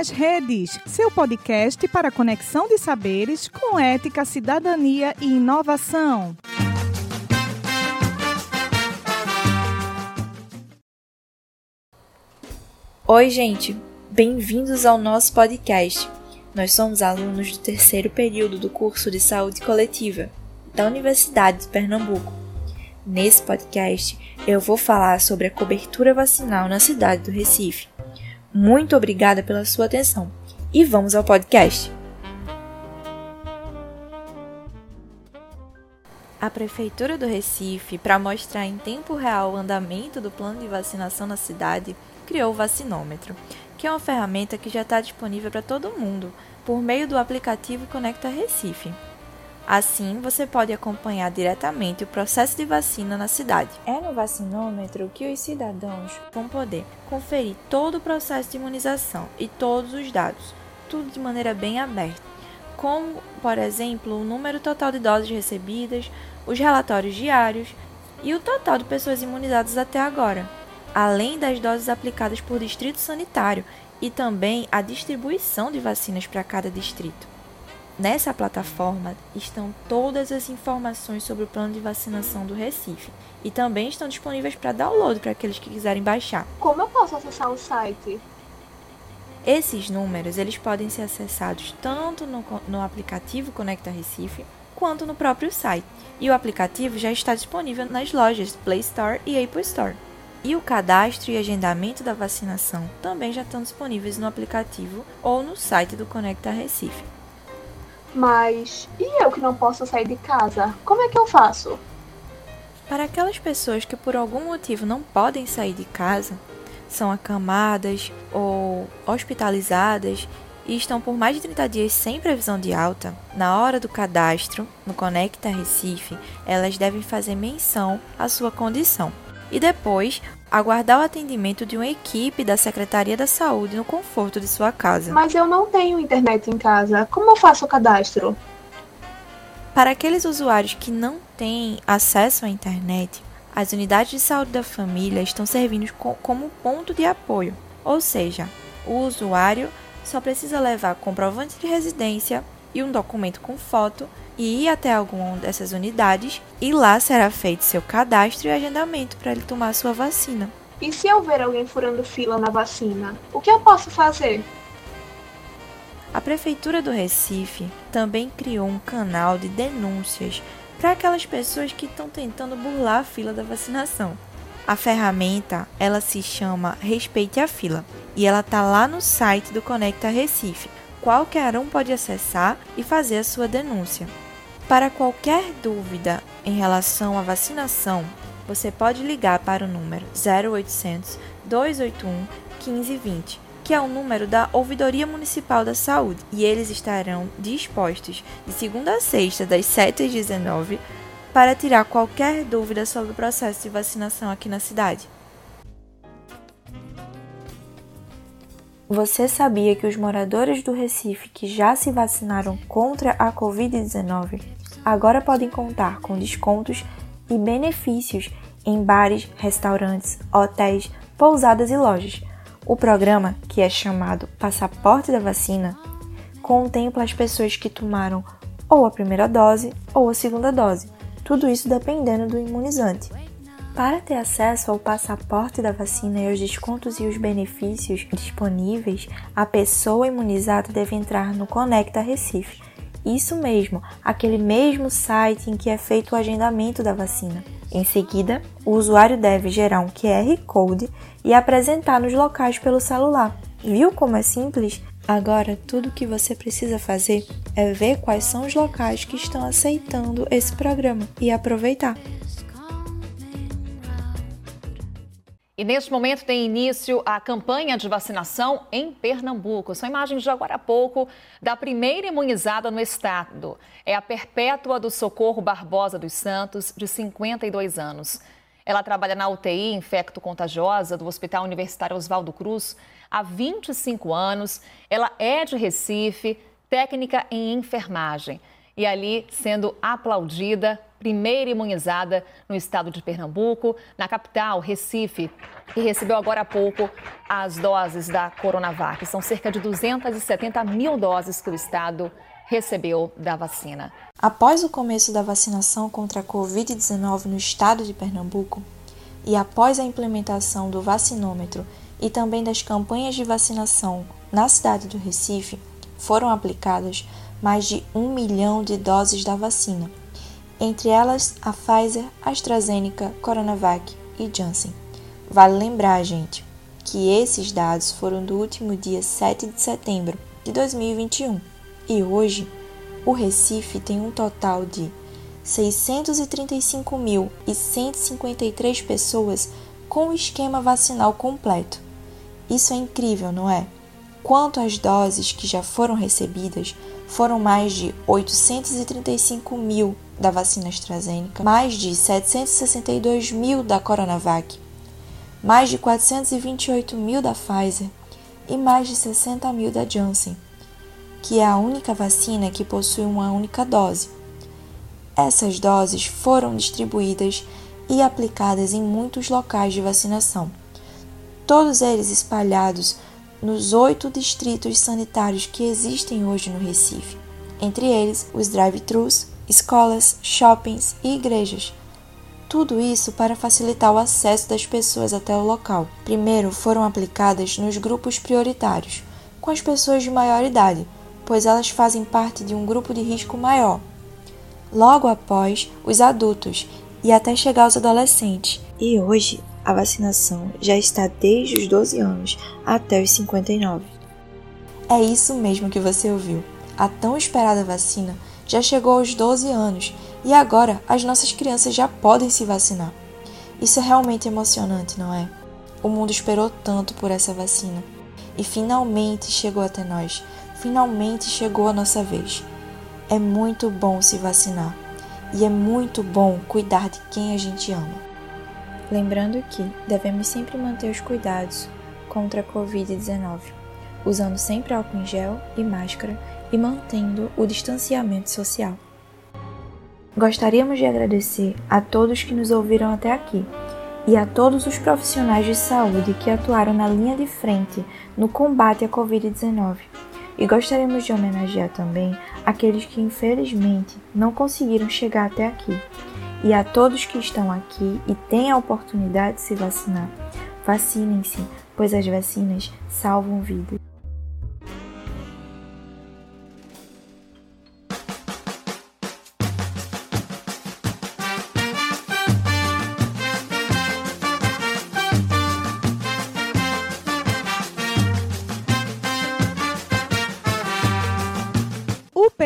nas Redes, seu podcast para conexão de saberes com ética, cidadania e inovação. Oi, gente, bem-vindos ao nosso podcast. Nós somos alunos do terceiro período do curso de Saúde Coletiva da Universidade de Pernambuco. Nesse podcast, eu vou falar sobre a cobertura vacinal na cidade do Recife. Muito obrigada pela sua atenção e vamos ao podcast. A Prefeitura do Recife, para mostrar em tempo real o andamento do plano de vacinação na cidade, criou o vacinômetro, que é uma ferramenta que já está disponível para todo mundo por meio do aplicativo Conecta Recife. Assim, você pode acompanhar diretamente o processo de vacina na cidade. É no vacinômetro que os cidadãos vão poder conferir todo o processo de imunização e todos os dados, tudo de maneira bem aberta, como, por exemplo, o número total de doses recebidas, os relatórios diários e o total de pessoas imunizadas até agora, além das doses aplicadas por distrito sanitário e também a distribuição de vacinas para cada distrito. Nessa plataforma estão todas as informações sobre o plano de vacinação do Recife e também estão disponíveis para download para aqueles que quiserem baixar. Como eu posso acessar o site? Esses números eles podem ser acessados tanto no, no aplicativo Conecta Recife quanto no próprio site. E o aplicativo já está disponível nas lojas Play Store e Apple Store. E o cadastro e agendamento da vacinação também já estão disponíveis no aplicativo ou no site do Conecta Recife. Mas e eu que não posso sair de casa? Como é que eu faço? Para aquelas pessoas que por algum motivo não podem sair de casa, são acamadas ou hospitalizadas e estão por mais de 30 dias sem previsão de alta, na hora do cadastro no Conecta Recife, elas devem fazer menção à sua condição e depois aguardar o atendimento de uma equipe da Secretaria da Saúde no conforto de sua casa. Mas eu não tenho internet em casa. Como eu faço o cadastro? Para aqueles usuários que não têm acesso à internet, as unidades de saúde da família estão servindo como ponto de apoio, ou seja, o usuário só precisa levar comprovante de residência e um documento com foto e ir até alguma dessas unidades e lá será feito seu cadastro e agendamento para ele tomar sua vacina. E se eu ver alguém furando fila na vacina, o que eu posso fazer? A Prefeitura do Recife também criou um canal de denúncias para aquelas pessoas que estão tentando burlar a fila da vacinação. A ferramenta, ela se chama Respeite a Fila e ela tá lá no site do Conecta Recife. Qualquer um pode acessar e fazer a sua denúncia. Para qualquer dúvida em relação à vacinação, você pode ligar para o número 0800 281 1520, que é o número da Ouvidoria Municipal da Saúde, e eles estarão dispostos de segunda a sexta, das 7 às 19 para tirar qualquer dúvida sobre o processo de vacinação aqui na cidade. Você sabia que os moradores do Recife que já se vacinaram contra a Covid-19 agora podem contar com descontos e benefícios em bares, restaurantes, hotéis, pousadas e lojas. O programa, que é chamado Passaporte da Vacina, contempla as pessoas que tomaram ou a primeira dose ou a segunda dose, tudo isso dependendo do imunizante. Para ter acesso ao passaporte da vacina e aos descontos e os benefícios disponíveis, a pessoa imunizada deve entrar no Conecta Recife isso mesmo, aquele mesmo site em que é feito o agendamento da vacina. Em seguida, o usuário deve gerar um QR Code e apresentar nos locais pelo celular. Viu como é simples? Agora, tudo o que você precisa fazer é ver quais são os locais que estão aceitando esse programa e aproveitar. E neste momento tem início a campanha de vacinação em Pernambuco. São imagens de agora há pouco da primeira imunizada no estado. É a Perpétua do Socorro Barbosa dos Santos, de 52 anos. Ela trabalha na UTI infecto-contagiosa do Hospital Universitário Oswaldo Cruz há 25 anos. Ela é de Recife, técnica em enfermagem. E ali sendo aplaudida, primeira imunizada no estado de Pernambuco, na capital, Recife, que recebeu agora há pouco as doses da Coronavac. São cerca de 270 mil doses que o estado recebeu da vacina. Após o começo da vacinação contra a Covid-19 no estado de Pernambuco e após a implementação do vacinômetro e também das campanhas de vacinação na cidade do Recife, foram aplicadas mais de um milhão de doses da vacina, entre elas a Pfizer, AstraZeneca, Coronavac e Janssen. Vale lembrar, gente, que esses dados foram do último dia 7 de setembro de 2021 e hoje o Recife tem um total de 635.153 pessoas com o esquema vacinal completo. Isso é incrível, não é? Quanto às doses que já foram recebidas, foram mais de 835 mil da vacina AstraZeneca, mais de 762 mil da Coronavac, mais de 428 mil da Pfizer e mais de 60 mil da Janssen, que é a única vacina que possui uma única dose. Essas doses foram distribuídas e aplicadas em muitos locais de vacinação, todos eles espalhados nos oito distritos sanitários que existem hoje no Recife, entre eles os drive-thrus, escolas, shoppings e igrejas. Tudo isso para facilitar o acesso das pessoas até o local. Primeiro foram aplicadas nos grupos prioritários, com as pessoas de maior idade, pois elas fazem parte de um grupo de risco maior. Logo após, os adultos e até chegar aos adolescentes. E hoje a vacinação já está desde os 12 anos até os 59. É isso mesmo que você ouviu. A tão esperada vacina já chegou aos 12 anos e agora as nossas crianças já podem se vacinar. Isso é realmente emocionante, não é? O mundo esperou tanto por essa vacina e finalmente chegou até nós. Finalmente chegou a nossa vez. É muito bom se vacinar e é muito bom cuidar de quem a gente ama. Lembrando que devemos sempre manter os cuidados contra a Covid-19, usando sempre álcool em gel e máscara e mantendo o distanciamento social. Gostaríamos de agradecer a todos que nos ouviram até aqui e a todos os profissionais de saúde que atuaram na linha de frente no combate à Covid-19. E gostaríamos de homenagear também aqueles que infelizmente não conseguiram chegar até aqui e a todos que estão aqui e têm a oportunidade de se vacinar, vacinem-se, pois as vacinas salvam vidas.